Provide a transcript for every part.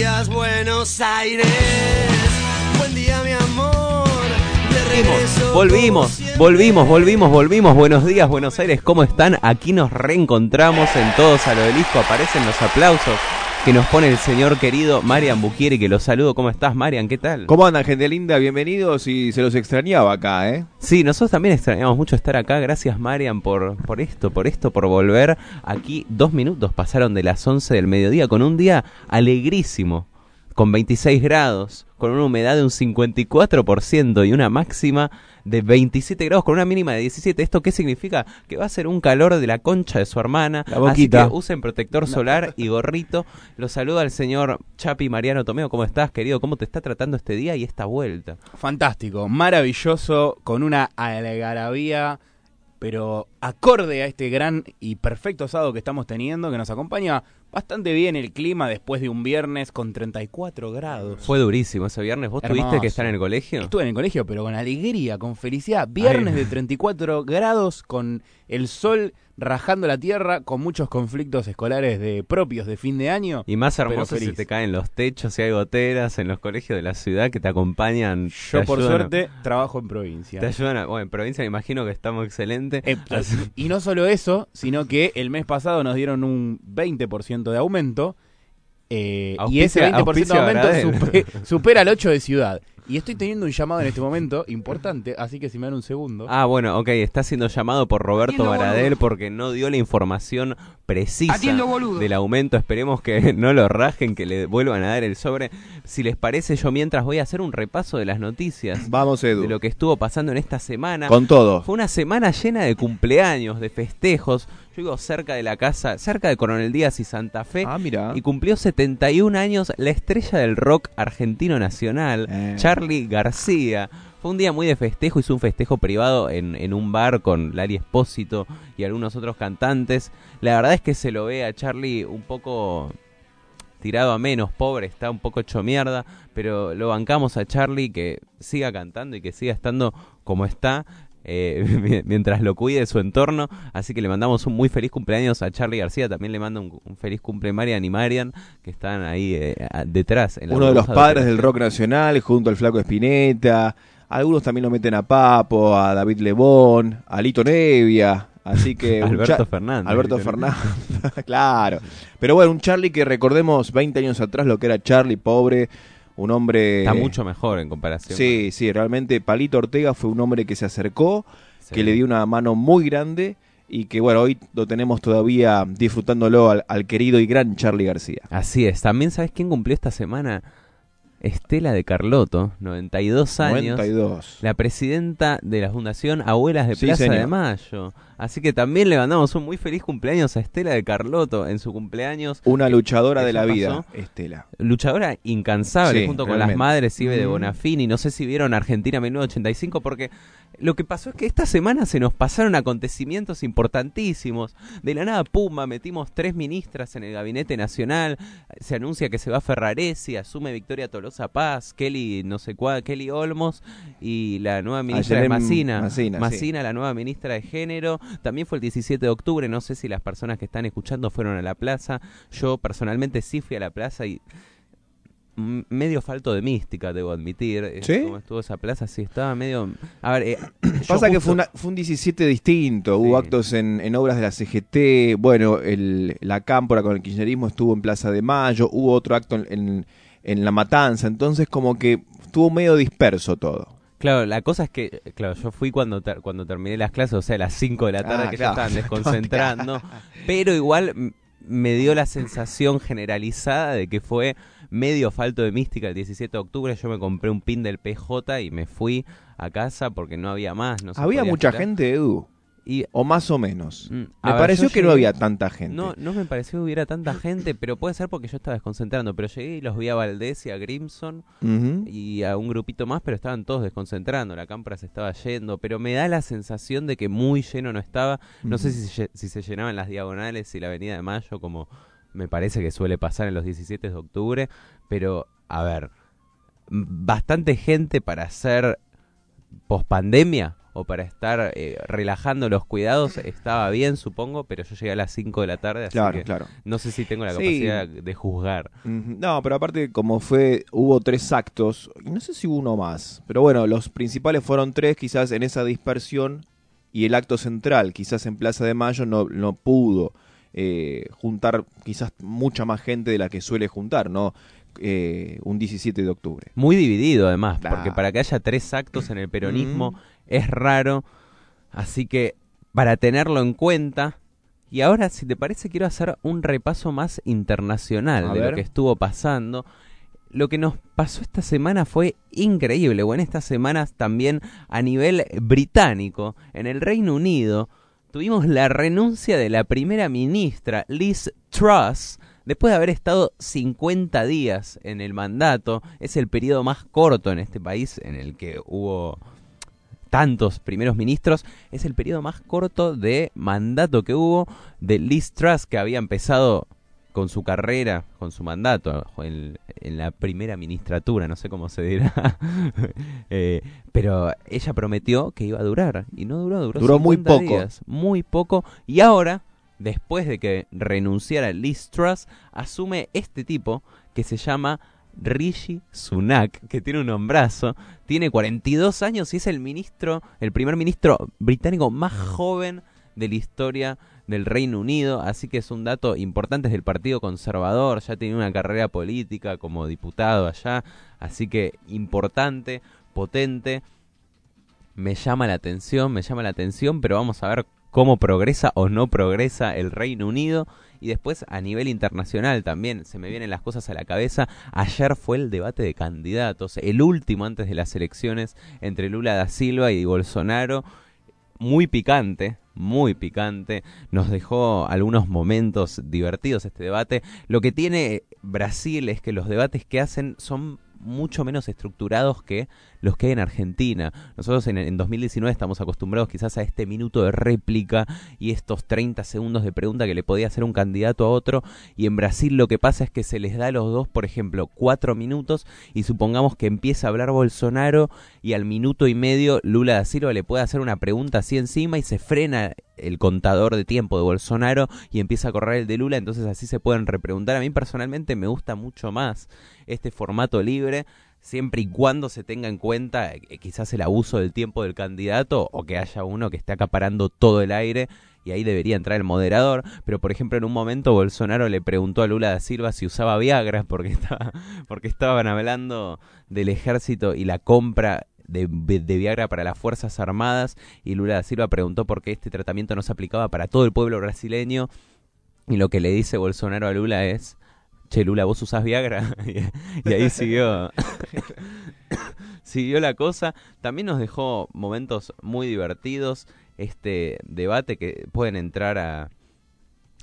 días, Buenos Aires. Buen día, mi amor. De regreso. Volvimos, volvimos, volvimos, volvimos. Buenos días, Buenos Aires, ¿cómo están? Aquí nos reencontramos en Todos a lo del Disco. Aparecen los aplausos que nos pone el señor querido Marian Buquieri, que los saludo. ¿Cómo estás, Marian? ¿Qué tal? ¿Cómo andan, gente linda? Bienvenidos y se los extrañaba acá, ¿eh? Sí, nosotros también extrañamos mucho estar acá. Gracias, Marian, por, por esto, por esto, por volver. Aquí dos minutos pasaron de las 11 del mediodía con un día alegrísimo, con 26 grados, con una humedad de un 54% y una máxima de 27 grados con una mínima de 17. ¿Esto qué significa? Que va a ser un calor de la concha de su hermana. La boquita. Así que usen protector solar y gorrito. Los saluda el señor Chapi Mariano Tomeo. ¿Cómo estás, querido? ¿Cómo te está tratando este día y esta vuelta? Fantástico, maravilloso, con una algarabía, pero acorde a este gran y perfecto sábado que estamos teniendo, que nos acompaña bastante bien el clima después de un viernes con 34 grados. Fue durísimo ese viernes. ¿Vos tuviste que estar en el colegio? Estuve en el colegio, pero con alegría, con felicidad. Viernes Ay. de 34 grados, con el sol rajando la tierra, con muchos conflictos escolares de propios de fin de año. Y más hermoso si te caen los techos y hay goteras en los colegios de la ciudad que te acompañan. Yo, te por ayudan suerte, trabajo en provincia. Te ayudan a- Bueno, en provincia me imagino que estamos excelentes. Eh, y no solo eso, sino que el mes pasado nos dieron un 20% de aumento. eh, y ese Auspicia- 20% de aumento auspicia supe- supera el 8 de ciudad. Y estoy teniendo un llamado en este momento importante, así que si me dan un segundo. Ah, bueno, ok, está siendo llamado por Roberto Baradel porque no dio la información precisa del aumento. Esperemos que no lo rajen, que le vuelvan a dar el sobre. Si les parece, yo mientras voy a hacer un repaso de las noticias, Vamos, Edu. de lo que estuvo pasando en esta semana. Con todo. Fue una semana llena de cumpleaños, de festejos. Vivo cerca de la casa, cerca de Coronel Díaz y Santa Fe. Ah, mira. Y cumplió 71 años la estrella del rock argentino nacional, Eh. Charlie García. Fue un día muy de festejo, hizo un festejo privado en, en un bar con Lali Espósito y algunos otros cantantes. La verdad es que se lo ve a Charlie un poco tirado a menos, pobre, está un poco hecho mierda, pero lo bancamos a Charlie que siga cantando y que siga estando como está. Eh, mi- mientras lo cuide su entorno, así que le mandamos un muy feliz cumpleaños a Charlie García, también le mando un, un feliz cumple Marian y Marian, que están ahí eh, detrás. en la Uno de los padres del rock nacional, junto al Flaco Espineta. Algunos también lo meten a Papo, a David Lebón, a Lito Nevia. Así que. Alberto Fernández. Alberto Fernández. claro. Pero bueno, un Charlie que recordemos 20 años atrás lo que era Charlie, pobre. Un hombre. Está mucho mejor en comparación. Sí, sí, realmente Palito Ortega fue un hombre que se acercó, Sí. que le dio una mano muy grande y que bueno, hoy lo tenemos todavía disfrutándolo al, al querido y gran Charlie García. Así es. También, ¿sabes quién cumplió esta semana? Estela de Carlotto, 92 años. 92. La presidenta de la Fundación Abuelas de Sí, Plaza de. Mayo. Así que también le mandamos un muy feliz cumpleaños a Estela de Carlotto en su cumpleaños. Una luchadora de ¿Eso la vida, pasó? Estela. Luchadora incansable Sí, junto con las madres Ibe de. Bonafini. No sé si vieron Argentina 1985 porque lo que pasó es que esta semana se nos pasaron acontecimientos importantísimos. De la nada, Puma, metimos tres ministras en el gabinete nacional. Se anuncia que se va Ferraresi, asume Victoria Tolosa Paz, Kelly no sé cuál, Kelly Olmos y la nueva ministra es Ayelén Macina. Macina, sí. La nueva ministra de Género. También fue el 17 de octubre. No sé si las personas que están escuchando fueron a la plaza. Yo personalmente sí fui a la plaza y medio falto de mística, debo admitir. Eh, ¿Sí? Como estuvo esa plaza, sí, estaba medio... A ver, eh, Pasa que fue, una- fue un 17 distinto, hubo actos en, en obras de la CGT, bueno, el, la cámpora con el kirchnerismo estuvo en Plaza de Mayo, hubo otro acto en, en- en La Matanza, entonces como que estuvo medio disperso todo. Claro, la cosa es que, claro, yo fui cuando ter- cuando terminé las clases, o sea, a las 5 de la tarde Ah, que claro. ya estaban desconcentrando, pero igual me dio la sensación generalizada de que fue medio falto de mística el 17 de octubre. Yo me compré un pin del PJ y me fui a casa porque no había más. No Había mucha gente, Edu, Y o más o menos. Mm, Me ver, pareció que no había tanta gente. No, no me pareció que hubiera tanta gente, pero puede ser porque yo estaba desconcentrando. Pero llegué y los vi a Valdés y a Grimson y a un grupito más, pero estaban todos desconcentrando. La cámpora se estaba yendo, pero me da la sensación de que muy lleno no estaba. No sé si se, si se llenaban las diagonales y la Avenida de Mayo, como me parece que suele pasar en los 17 de octubre. Pero, a ver, bastante gente para hacer pospandemia. O para estar eh, relajando los cuidados estaba bien, supongo, pero yo llegué a las 5 de la tarde, así Claro, que claro. no sé si tengo la Sí. capacidad de juzgar. No, pero aparte, como fue, hubo tres actos, y no sé si hubo uno más, pero bueno, los principales fueron tres, quizás en esa dispersión, y el acto central, quizás en Plaza de Mayo, no, no pudo eh, juntar quizás mucha más gente de la que suele juntar, ¿no? Eh, un 17 de octubre. Muy dividido además, Claro. porque para que haya tres actos en el peronismo Mm. Es raro, así que para tenerlo en cuenta, y ahora si te parece quiero hacer un repaso más internacional A de ver. lo que estuvo pasando. Lo que nos pasó esta semana fue increíble, o en estas semanas también a nivel británico, en el Reino Unido, tuvimos la renuncia de la primera ministra Liz Truss, después de haber estado 50 días en el mandato, es el periodo más corto en este país en el que hubo tantos primeros ministros, es el periodo más corto de mandato que hubo de Liz Truss, que había empezado con su carrera, con su mandato, en, en la primera ministratura, no sé cómo se dirá, Eh, pero ella prometió que iba a durar, y no duró, duró, Duró muy 50 poco. días, muy poco, y ahora, después de que renunciara Liz Truss, asume este tipo que se llama Rishi Sunak, que tiene un nombrazo, tiene 42 años y es el ministro, el primer ministro británico más joven de la historia del Reino Unido, así que es un dato importante es del Partido Conservador, ya tiene una carrera política como diputado allá, así que importante, potente, me llama la atención, me llama la atención, pero vamos a ver cómo progresa o no progresa el Reino Unido. Y después a nivel internacional también se me vienen las cosas a la cabeza. Ayer fue el debate de candidatos, el último antes de las elecciones entre Lula da Silva y Bolsonaro. Muy picante, muy picante. Nos dejó algunos momentos divertidos este debate. Lo que tiene Brasil es que los debates que hacen son mucho menos estructurados que los que hay en Argentina. Nosotros en, en 2019 estamos acostumbrados quizás a este minuto de réplica y estos 30 segundos de pregunta que le podía hacer un candidato a otro. Y en Brasil lo que pasa es que se les da a los dos, por ejemplo, cuatro minutos y supongamos que empieza a hablar Bolsonaro y al minuto y medio Lula da Silva le puede hacer una pregunta así encima y se frena el contador de tiempo de Bolsonaro y empieza a correr el de Lula, entonces así se pueden repreguntar. A mí personalmente me gusta mucho más este formato libre, siempre y cuando se tenga en cuenta eh, quizás el abuso del tiempo del candidato o que haya uno que esté acaparando todo el aire y ahí debería entrar el moderador, pero por ejemplo en un momento Bolsonaro le preguntó a Lula da Silva si usaba Viagra porque estaba porque estaban hablando del ejército y la compra de, de Viagra para las Fuerzas Armadas y Lula da Silva preguntó por qué este tratamiento no se aplicaba para todo el pueblo brasileño. Y lo que le dice Bolsonaro a Lula es Che, Lula, ¿vos usás Viagra? y ahí siguió siguió la cosa. También nos dejó momentos muy divertidos este debate que pueden entrar a,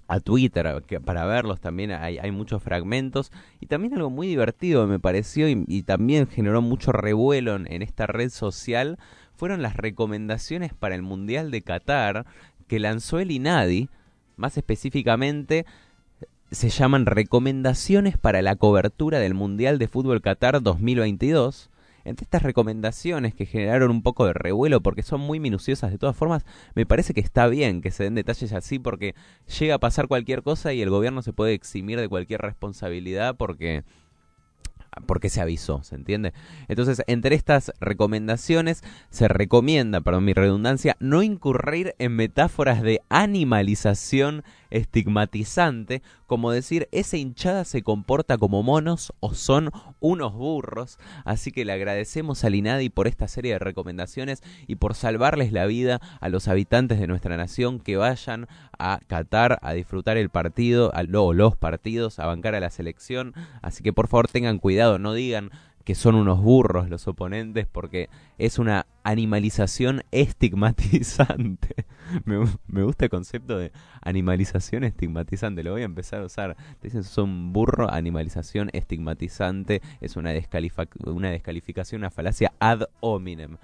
a Twitter que- para verlos también hay, hay muchos fragmentos y también algo muy divertido me pareció y, y también generó mucho revuelo en, en esta red social fueron las recomendaciones para el Mundial de Qatar que lanzó el INADI más específicamente se llaman recomendaciones para la cobertura del Mundial de Fútbol Qatar 2022 entre estas recomendaciones que generaron un poco de revuelo porque son muy minuciosas de todas formas, me parece que está bien que se den detalles así porque llega a pasar cualquier cosa y el gobierno se puede eximir de cualquier responsabilidad porque porque se avisó, ¿se entiende? Entonces, entre estas recomendaciones se recomienda, perdón mi redundancia, no incurrir en metáforas de animalización estigmatizante, como decir, esa hinchada se comporta como monos o son unos burros, así que le agradecemos al INADI por esta serie de recomendaciones y por salvarles la vida a los habitantes de nuestra nación que vayan a Qatar a disfrutar el partido, a, o los partidos, a bancar a la selección, así que por favor tengan cuidado, no digan que son unos burros los oponentes porque es una animalización estigmatizante. Me, me gusta el concepto de animalización estigmatizante, lo voy a empezar a usar. Te dicen son burro, animalización estigmatizante, es una, una descalificación, una falacia ad hominem.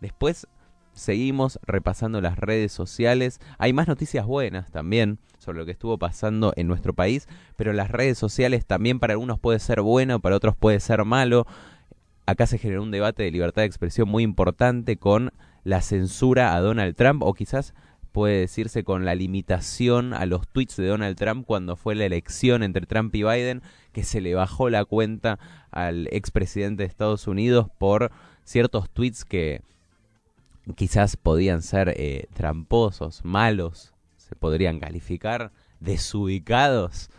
Después seguimos repasando las redes sociales. Hay más noticias buenas también sobre lo que estuvo pasando en nuestro país, pero las redes sociales también para algunos puede ser bueno, para otros puede ser malo. Acá se generó un debate de libertad de expresión muy importante con la censura a Donald Trump o quizás puede decirse con la limitación a los tweets de Donald Trump cuando fue la elección entre Trump y Biden, que se le bajó la cuenta al expresidente de Estados Unidos por ciertos tweets que quizás podían ser eh, tramposos, malos, se podrían calificar, desubicados.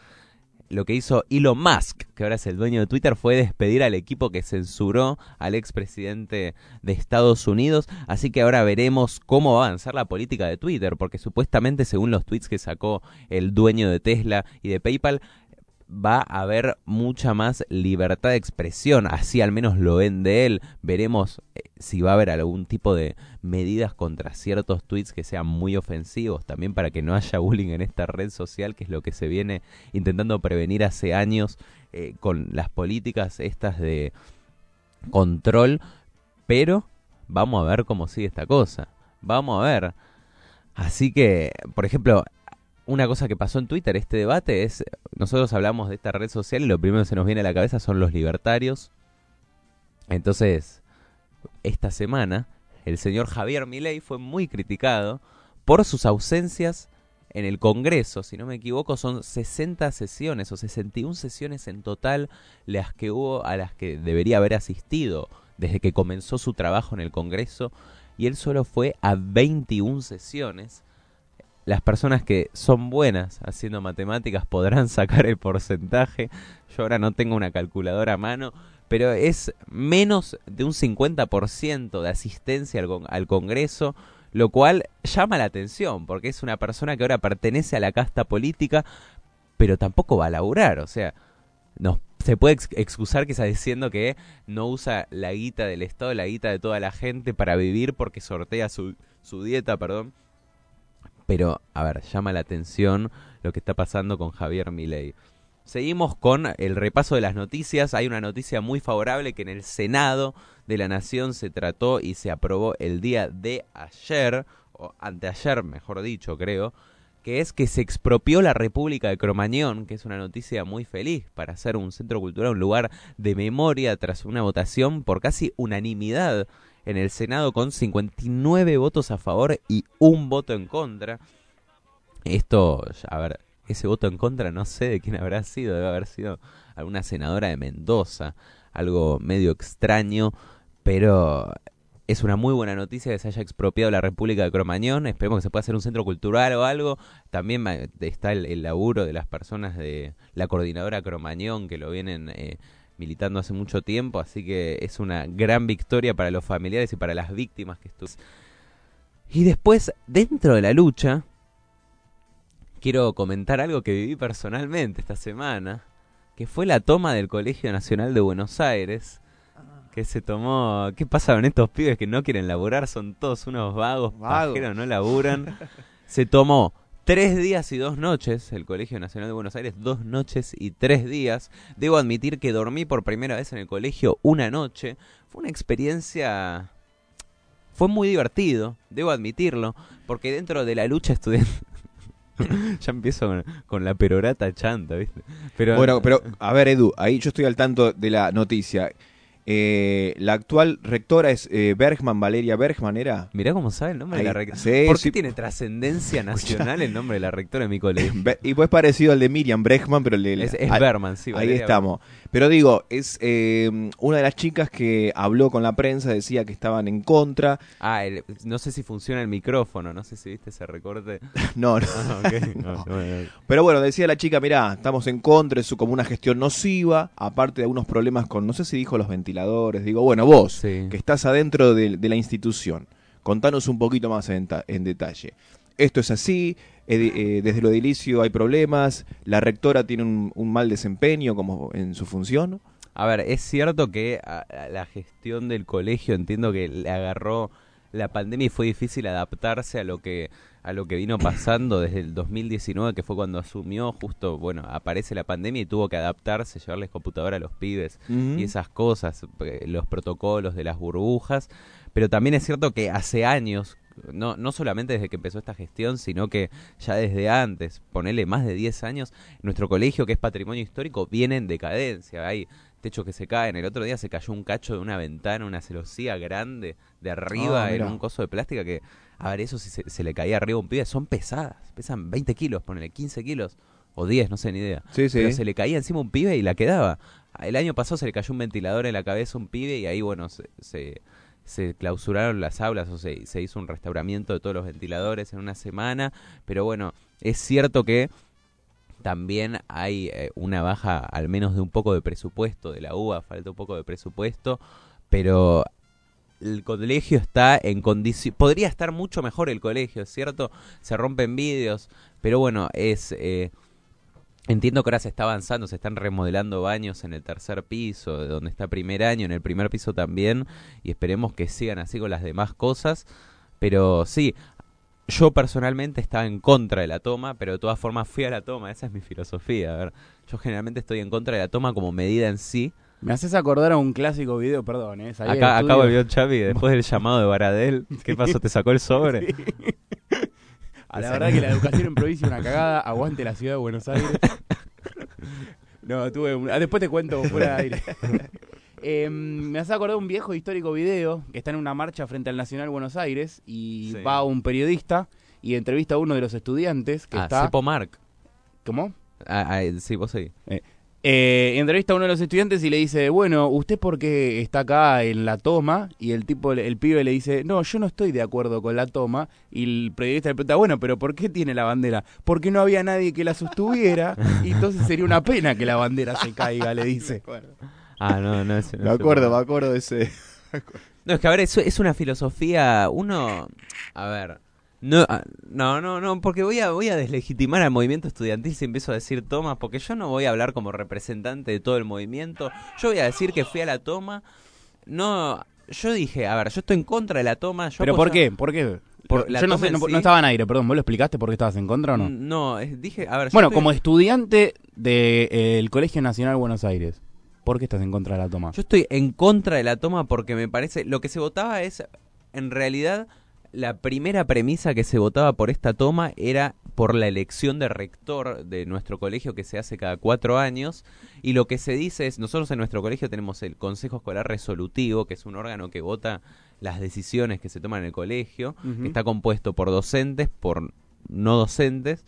Lo que hizo Elon Musk, que ahora es el dueño de Twitter, fue despedir al equipo que censuró al expresidente de Estados Unidos. Así que ahora veremos cómo va a avanzar la política de Twitter, porque supuestamente, según los tweets que sacó el dueño de Tesla y de PayPal, va a haber mucha más libertad de expresión, así al menos lo ven de él. Veremos eh, si va a haber algún tipo de medidas contra ciertos tweets que sean muy ofensivos, también para que no haya bullying en esta red social, que es lo que se viene intentando prevenir hace años eh, con las políticas estas de control, pero vamos a ver cómo sigue esta cosa. Vamos a ver. Así que, por ejemplo, una cosa que pasó en Twitter, este debate, es, nosotros hablamos de esta red social y lo primero que se nos viene a la cabeza son los libertarios. Entonces, esta semana, el señor Javier Milei fue muy criticado por sus ausencias en el Congreso, si no me equivoco, son 60 sesiones o 61 sesiones en total las que hubo a las que debería haber asistido desde que comenzó su trabajo en el Congreso. Y él solo fue a 21 sesiones las personas que son buenas haciendo matemáticas podrán sacar el porcentaje. Yo ahora no tengo una calculadora a mano, pero es menos de un 50% de asistencia al, Congreso, lo cual llama la atención, porque es una persona que ahora pertenece a la casta política, pero tampoco va a laburar, o sea, no, se puede excusar quizás diciendo que no usa la guita del Estado, la guita de toda la gente para vivir porque sortea su, su dieta, perdón, pero, a ver, llama la atención lo que está pasando con Javier Milei. Seguimos con el repaso de las noticias. Hay una noticia muy favorable que en el Senado de la Nación se trató y se aprobó el día de ayer, o anteayer, mejor dicho, creo, que es que se expropió la República de Cromañón, que es una noticia muy feliz para hacer un centro cultural, un lugar de memoria tras una votación por casi unanimidad en el Senado con 59 votos a favor y un voto en contra. Esto, a ver, ese voto en contra no sé de quién habrá sido, debe haber sido alguna senadora de Mendoza, algo medio extraño, pero es una muy buena noticia que se haya expropiado la República de Cromañón. Esperemos que se pueda hacer un centro cultural o algo. También está el, laburo de las personas de la coordinadora Cromañón que lo vienen eh, militando hace mucho tiempo, así que es una gran victoria para los familiares y para las víctimas que estuvieron. Y después, dentro de la lucha, quiero comentar algo que viví personalmente esta semana, que fue la toma del Colegio Nacional de Buenos Aires, que se tomó... ¿Qué pasa con estos pibes que no quieren laburar? Son todos unos vagos, vagos. pajeros, no laburan. se tomó tres días y dos noches, el Colegio Nacional de Buenos Aires, dos noches y tres días. Debo admitir que dormí por primera vez en el colegio una noche. Fue una experiencia... Fue muy divertido, debo admitirlo, porque dentro de la lucha estudiantil... ya empiezo con, la perorata chanta, ¿viste? Pero, bueno, pero a ver, Edu, ahí yo estoy al tanto de la noticia. Eh, la actual rectora es eh, Bergman, Valeria Bergman, ¿era? Mirá cómo sabe el nombre de la rectora. ¿Por qué tiene trascendencia nacional el nombre de la rectora de mi colegio? y pues parecido al de Miriam Bergman, pero el de... Es, Bergman, sí. ahí estamos. Pero digo, es eh, una de las chicas que habló con la prensa, decía que estaban en contra. Ah, no sé si funciona el micrófono, no sé si viste ese recorte. no, no. Ah, pero bueno, decía la chica, mirá, estamos en contra, es como una gestión nociva, aparte de algunos problemas con, no sé si dijo los ventiladores Digo, bueno, vos, que estás adentro de, la institución, contanos un poquito más en, detalle. Esto es así, eh, desde lo edilicio hay problemas, la rectora tiene un, mal desempeño como en su función. A ver, es cierto que la gestión del colegio entiendo que le agarró la pandemia y fue difícil adaptarse a lo que a lo que vino pasando desde el 2019, que fue cuando asumió, justo, bueno, aparece la pandemia y tuvo que adaptarse, llevarles computadora a los pibes y esas cosas, eh, los protocolos de las burbujas, pero también es cierto que hace años, no, no solamente desde que empezó esta gestión, sino que ya desde antes, ponele más de 10 años, nuestro colegio, que es patrimonio histórico, viene en decadencia. Hay techos que se caen. El otro día se cayó un cacho de una ventana, una celosía grande, de arriba, Ah, en un coso de plástica que, a ver, eso si se, se le caía arriba a un pibe, son pesadas, pesan 20 kilos, ponele 15 kilos, o 10, no sé ni idea. Sí, sí. Pero se le caía encima un pibe y la quedaba. El año pasado se le cayó un ventilador en la cabeza a un pibe y ahí, bueno, se, se, se clausuraron las aulas o se, se hizo un restauramiento de todos los ventiladores en una semana. Pero bueno, es cierto que también hay eh, una baja al menos de un poco de presupuesto de la UBA, falta un poco de presupuesto, pero el colegio está en condición... Podría estar mucho mejor el colegio, ¿es cierto? Se rompen vídeos, pero bueno, es... eh, Entiendo que ahora se está avanzando, se están remodelando baños en el tercer piso, de donde está primer año, en el primer piso también, y esperemos que sigan así con las demás cosas. Pero sí, yo personalmente estaba en contra de la toma, pero de todas formas fui a la toma, esa es mi filosofía. A ver, yo generalmente estoy en contra de la toma como medida en sí. Me haces acordar a un clásico video, perdón, ¿eh? Acá, acá volvió Chavi después del llamado de Baradel. ¿Qué pasó? ¿Te sacó el sobre? A la verdad que la educación en provincia es una cagada. Aguante la ciudad de Buenos Aires. No, tuve un... ah, después te cuento fuera de aire. Eh, me hace acordar un viejo histórico video que está en una marcha frente al Nacional Buenos Aires y Sí. va un periodista y entrevista a uno de los estudiantes que ah, está... Cepo Mark. ¿Cómo? Ah, ah, sí, vos sí. Eh, entrevista a uno de los estudiantes y le dice, bueno, ¿usted por qué está acá en la toma? Y el tipo, el pibe le dice, no, yo no estoy de acuerdo con la toma. Y el periodista le pregunta, bueno, pero ¿por qué tiene la bandera? Porque no había nadie que la sostuviera y entonces sería una pena que la bandera se caiga, le dice. Ah, no, no es. no Me es acuerdo, me acuerdo de ese. No, es que a ver, eso es una filosofía. Uno. A ver. No, ah, no, no, no, porque voy a, voy a deslegitimar al movimiento estudiantil si empiezo a decir tomas, porque yo no voy a hablar como representante de todo el movimiento. Yo voy a decir que fui a la toma. No, yo dije, a ver, yo estoy en contra de la toma. Yo ¿Pero apoyo- por qué? ¿Por qué? Por yo no, sé, no, sí. no estaba en aire, perdón, ¿vos lo explicaste por qué estabas en contra o no? No, es- dije, a ver. Bueno, estoy- como estudiante del Colegio Nacional Buenos Aires, ¿por qué estás en contra de la toma? Yo estoy en contra de la toma porque me parece. Lo que se votaba es. En realidad, la primera premisa que se votaba por esta toma era por la elección de rector de nuestro colegio que se hace cada cuatro años. Y lo que se dice es: nosotros en nuestro colegio tenemos el Consejo Escolar Resolutivo, que es un órgano que vota las decisiones que se toman en el colegio, que está compuesto por docentes, por no docentes,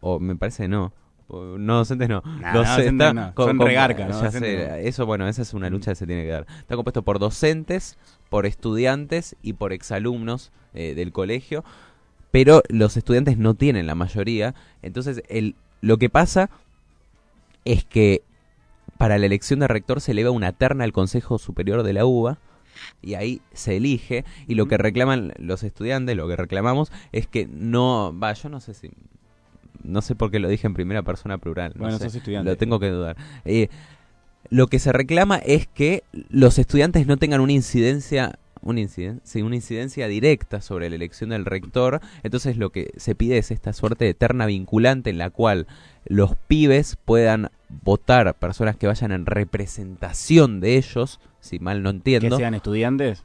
o me parece no. No docentes no. Nah, no docentes no. con- Son con- regarca, ¿no? sé, no. eso bueno, esa es una lucha que se tiene que dar. Está compuesto por docentes, por estudiantes y por exalumnos eh, del colegio, pero los estudiantes no tienen la mayoría. Entonces, el, lo que pasa es que para la elección de rector se eleva una terna al Consejo Superior de la UBA y ahí se elige y lo que reclaman los estudiantes, lo que reclamamos es que no, va, yo no sé si no sé por qué lo dije en primera persona plural, no Bueno, sé, sos estudiante. lo tengo que dudar. Eh, lo que se reclama es que los estudiantes no tengan una incidencia una inciden- sí, una incidencia directa sobre la elección del rector. Entonces lo que se pide es esta suerte de vinculante en la cual los pibes puedan votar personas que vayan en representación de ellos, si mal no ¿Que entiendo. sean estudiantes?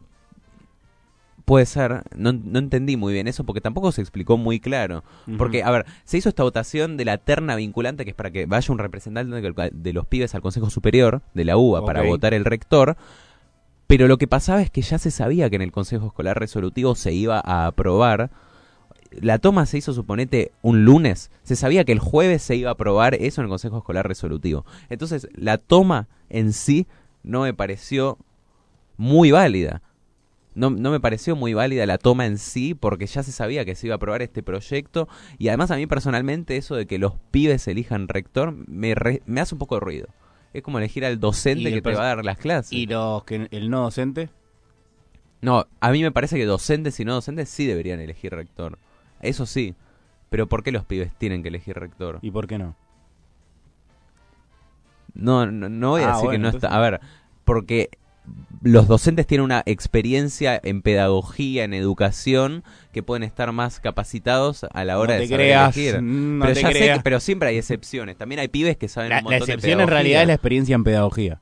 Puede ser, no, no entendí muy bien eso porque tampoco se explicó muy claro. Porque, a ver, se hizo esta votación de la terna vinculante, que es para que vaya un representante de- los pibes al Consejo Superior de la UBA para votar el rector. Pero lo que pasaba es que ya se sabía que en el Consejo Escolar Resolutivo se iba a aprobar. La toma se hizo, suponete, un lunes. Se sabía que el jueves se iba a aprobar eso en el Consejo Escolar Resolutivo. Entonces, la toma en sí no me pareció muy válida. No, no me pareció muy válida la toma en sí porque ya se sabía que se iba a aprobar este proyecto y además a mí personalmente eso de que los pibes elijan rector me, re- me hace un poco de ruido. Es como elegir al docente el que te va a dar las clases. ¿Y los que el no docente? No, a mí me parece que docentes y no docentes sí deberían elegir rector. Eso sí. Pero ¿por qué los pibes tienen que elegir rector? ¿Y por qué no? No, no, no voy a Ah, decir que no entonces- está. A ver, porque los docentes tienen una experiencia en pedagogía, en educación, que pueden estar más capacitados a la hora no de saber creas, elegir. no pero te ya sé creas. que- pero siempre hay excepciones. También hay pibes que saben La, un la montón de excepción en realidad es la experiencia en pedagogía.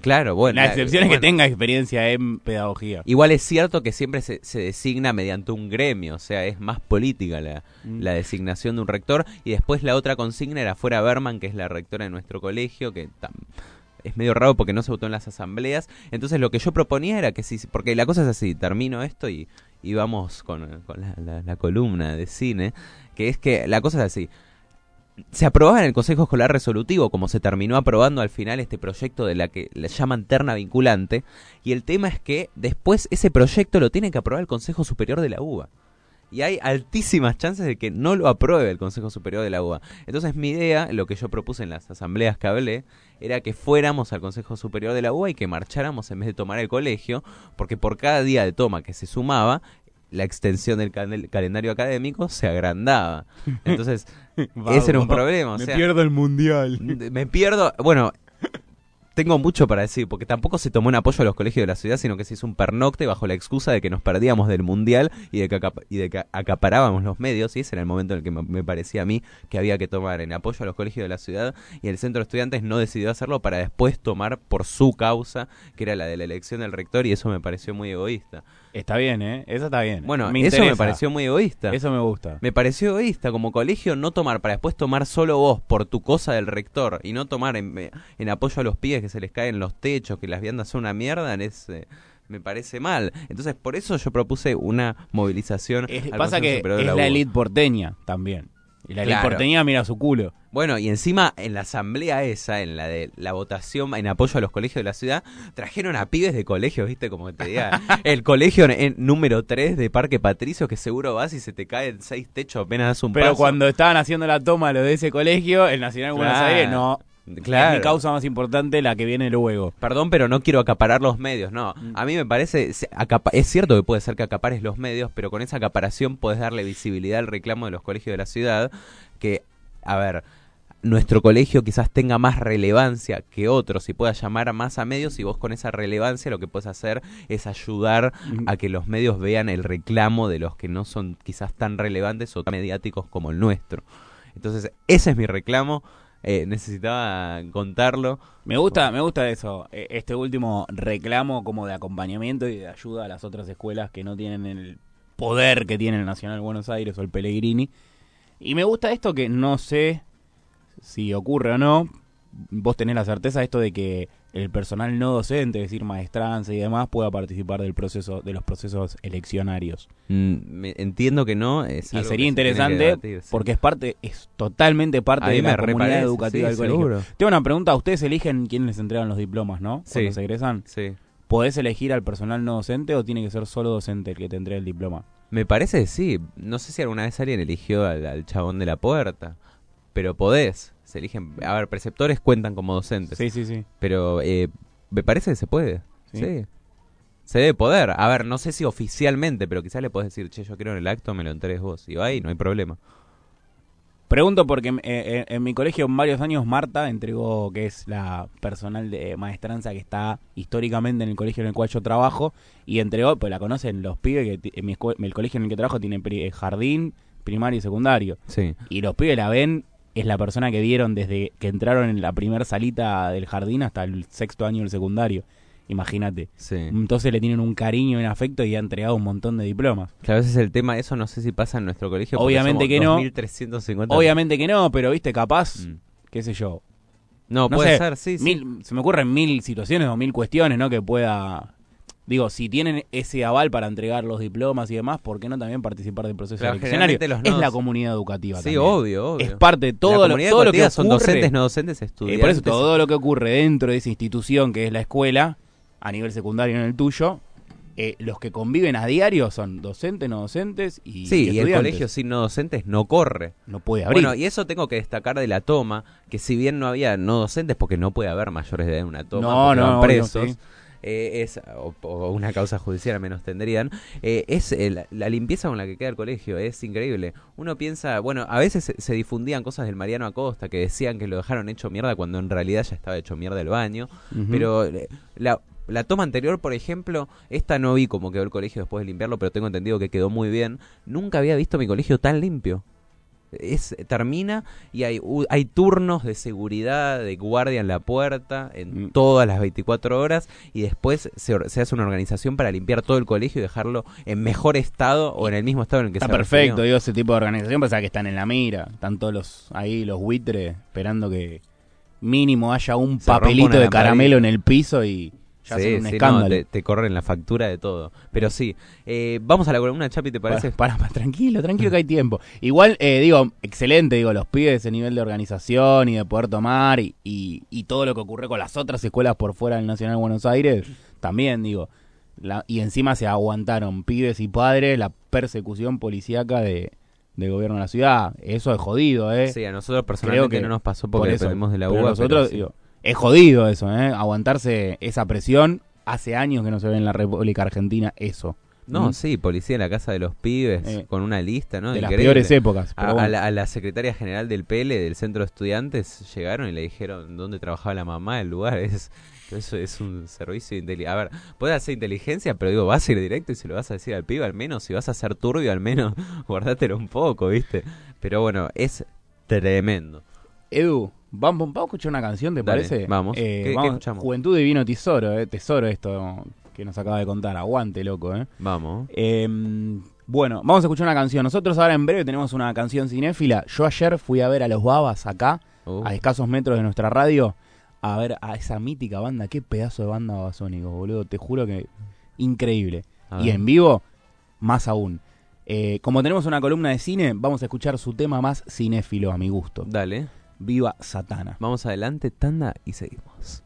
Claro, bueno. la excepción es que bueno. tenga experiencia en pedagogía. Igual es cierto que siempre se, se designa mediante un gremio, o sea, es más política la, Mm. la designación de un rector. Y después la otra consigna era fuera Berman, que es la rectora de nuestro colegio, que tam- es medio raro porque no se votó en las asambleas. Entonces lo que yo proponía era que sí, porque la cosa es así, termino esto y, y vamos con, con la, la- la columna de cine, que es que la cosa es así. Se aprobaba en el Consejo Escolar Resolutivo, como se terminó aprobando al final este proyecto de la que le llaman terna vinculante, y el tema es que después ese proyecto lo tiene que aprobar el Consejo Superior de la UBA. Y hay altísimas chances de que no lo apruebe el Consejo Superior de la UBA. Entonces mi idea, lo que yo propuse en las asambleas que hablé, era que fuéramos al Consejo Superior de la UBA y que marcháramos en vez de tomar el colegio, porque por cada día de toma que se sumaba, la extensión del cal- calendario académico se agrandaba. Entonces, ese era un problema. O Me pierdo el mundial. me pierdo. Bueno, tengo mucho para decir, porque tampoco se tomó en apoyo a los colegios de la ciudad, sino que se hizo un pernocte bajo la excusa de que nos perdíamos del mundial y de que, y de que acaparábamos los medios. Y ese era el momento en el que me, me parecía a mí que había que tomar en apoyo a los colegios de la ciudad. Y el centro de estudiantes no decidió hacerlo para después tomar por su causa, que era la de la elección del rector, y eso me pareció muy egoísta. Está bien, ¿eh? Eso está bien. Bueno, me eso me pareció muy egoísta. Eso me gusta. Me pareció egoísta como colegio no tomar para después tomar solo vos por tu cosa del rector y no tomar en, en apoyo a los pibes que se les caen los techos, que las viandas son una mierda, es, eh, me parece mal. Entonces por eso yo propuse una movilización. Es- al pasa que es la UBA. elite porteña también. Y la Claro. porteña mira su culo. Bueno, y encima en la asamblea esa, en la de la votación en apoyo a los colegios de la ciudad, trajeron a pibes de colegios, ¿viste? Como que te diga, el colegio en, en número 3 de Parque Patricio, que seguro vas y se te caen seis techos apenas das un Pero paso. cuando estaban haciendo la toma lo de ese colegio, el Nacional de Buenos. Aires, no. Claro. Es mi causa más importante, la que viene luego. Perdón, pero no quiero acaparar los medios, no. Mm. A mí me parece, es cierto que puede ser que acapares los medios, pero con esa acaparación puedes darle visibilidad al reclamo de los colegios de la ciudad, que, a ver, nuestro colegio quizás tenga más relevancia que otros y pueda llamar más a medios y vos con esa relevancia lo que puedes hacer es ayudar a que los medios vean el reclamo de los que no son quizás tan relevantes o tan mediáticos como el nuestro. Entonces, ese es mi reclamo. Eh, necesitaba contarlo. Me gusta, me gusta eso, eh, este último reclamo como de acompañamiento y de ayuda a las otras escuelas que no tienen el poder que tiene el Nacional Buenos Aires o el Pellegrini. Y me gusta esto que no sé si ocurre o no. Vos tenés la certeza de esto de que el personal no docente, es decir, maestranza y demás, pueda participar del proceso, de los procesos eleccionarios. Mm, entiendo que no. Es Y sería se interesante sí. porque es parte, es totalmente parte de la comunidad educativa sí, del colegio. Tengo una pregunta, ustedes eligen quiénes les entregan los diplomas, ¿no? Sí. Cuando se egresan. Sí. ¿Podés elegir al personal no docente o tiene que ser solo docente el que te entregue el diploma? Me parece que sí. No sé si alguna vez alguien eligió al, al chabón de la puerta. Pero podés. Se eligen. A ver, preceptores cuentan como docentes. Sí, sí, sí. Pero eh, me parece que se puede. ¿Sí? ¿Sí? Se debe poder. A ver, no sé si oficialmente, pero quizás le podés decir, che, yo quiero en el acto, me lo entregues vos. Y va ahí, no hay problema. Pregunto porque eh, eh, en mi colegio en varios años Marta entregó, que es la personal de maestranza que está históricamente en el colegio en el cual yo trabajo, y entregó, pues la conocen los pibes, que en mi el colegio en el que trabajo tiene pri- jardín, primario y secundario. Sí. Y los pibes la ven, es la persona que vieron desde que entraron en la primera salita del jardín hasta el sexto año del secundario. Imagínate. Sí. Entonces le tienen un cariño y un afecto y ha entregado un montón de diplomas. Que a veces el tema, eso no sé si pasa en nuestro colegio. Obviamente que no. 2350. Obviamente que no, pero viste, capaz, Mm. qué sé yo. No, No puede sé, ser, sí, sí. mil- se me ocurren mil situaciones o mil cuestiones, ¿no? Que pueda... Digo, si tienen ese aval para entregar los diplomas y demás, ¿por qué no también participar del proceso Claro, eleccionario? Es la comunidad educativa Sí, también. obvio, obvio. Es parte de todo, lo, todo lo que ocurre. son docentes, no docentes, Eh, estudiantes. por eso todo lo que ocurre dentro de esa institución que es la escuela, a nivel secundario en el tuyo, eh, los que conviven a diario son docentes, no docentes y, Sí, y el colegio sin no docentes no corre. no puede abrir. Bueno, y eso tengo que destacar de la toma, que si bien no había no docentes, porque no puede haber mayores de edad en una toma, No, no, presos, sí. Eh, es, o, o una causa judicial al menos tendrían, eh, es el- la limpieza con la que queda el colegio, es increíble. Uno piensa, bueno, a veces se, se difundían cosas del Mariano Acosta que decían que lo dejaron hecho mierda cuando en realidad ya estaba hecho mierda el baño, pero eh, la, la toma anterior, por ejemplo, esta no vi cómo quedó el colegio después de limpiarlo, pero tengo entendido que quedó muy bien. Nunca había visto mi colegio tan limpio. Es, termina y hay, u- hay turnos de seguridad, de guardia en la puerta, en Mm. todas las 24 horas, y después se, hace una organización para limpiar todo el colegio y dejarlo en mejor estado o en el mismo estado en el que Está se perfecto, reunió. digo, ese tipo de organización, pasa que están en la mira, están todos los, ahí los buitres esperando que, mínimo haya un Se papelito de caramelo en el piso y ya Sí, un sí, no, escándalo. te, te corren la factura de todo. Pero sí, eh, vamos a la columna, Chapi, ¿te parece? Para, para, tranquilo, tranquilo que hay tiempo. Igual, eh, digo, excelente, digo, los pibes ese nivel de organización y de poder tomar y, y, y todo lo que ocurre con las otras escuelas por fuera del Nacional de Buenos Aires, también, digo. La, y encima se aguantaron pibes y padres la persecución policíaca de, del gobierno de la ciudad. Eso es jodido, ¿eh? Sí, a nosotros Creo personalmente que no nos pasó por porque eso. dependemos de la UBA. nosotros, pero sí. digo, es jodido eso, ¿eh? Aguantarse esa presión. Hace años que no se ve en la República Argentina eso. No, ¿Mm? sí, policía en la casa de los pibes, Eh, con una lista, ¿no? de las peores épocas. A, la, a la secretaria general del PL, del centro de estudiantes, llegaron y le dijeron dónde trabajaba la mamá del lugar. Es, eso es un servicio de inteligencia. A ver, puedes hacer inteligencia, pero digo, vas a ir directo y se lo vas a decir al pibe, al menos, si vas a ser turbio, al menos guardátelo un poco, ¿viste? Pero bueno, es tremendo. Edu, vamos, vamos a escuchar una canción, ¿te Dale, parece? vamos. Eh, ¿Qué- vamos? Juventud Divino Tesoro, eh, tesoro esto que nos acaba de contar. Aguante, loco, ¿eh? Vamos. Eh, bueno, vamos a escuchar una canción. Nosotros ahora en breve tenemos una canción cinéfila. Yo ayer fui a ver a los Babas acá, Uh, a escasos metros de nuestra radio, a ver a esa mítica banda. Qué pedazo de banda babasónico, boludo. Te juro que increíble. Y en vivo, más aún. Eh, como tenemos una columna de cine, vamos a escuchar su tema más cinéfilo a mi gusto. Dale, Viva Satana. vamos adelante, tanda y seguimos.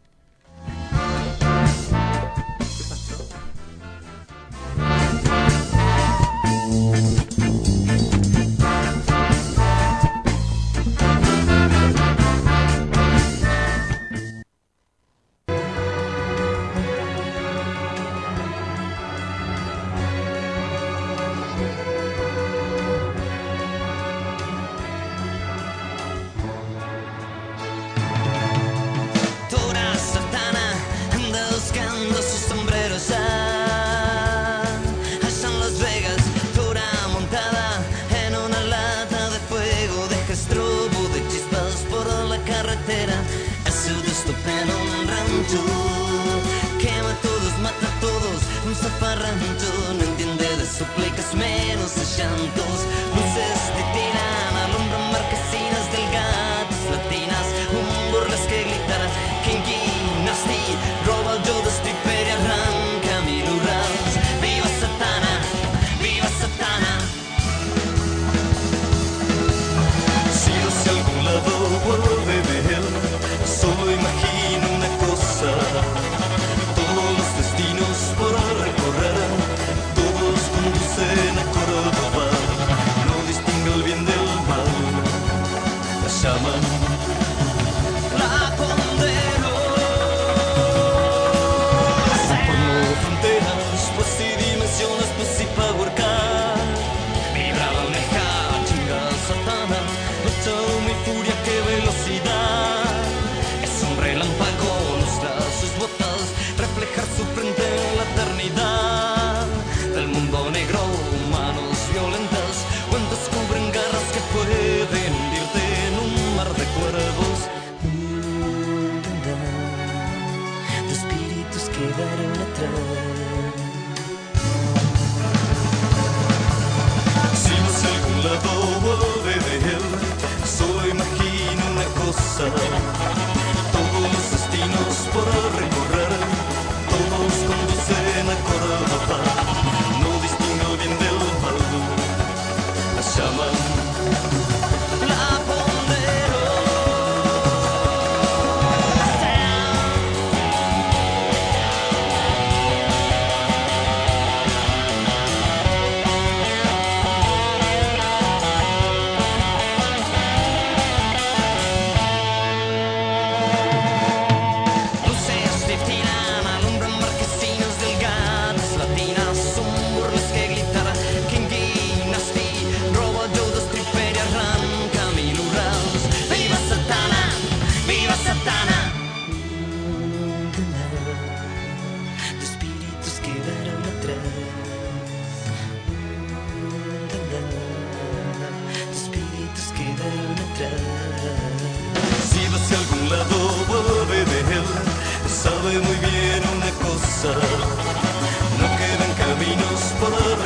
man. Una Si va hacia algún lado, vuelve de él. Sabe muy bien una cosa: no quedan caminos recorrer,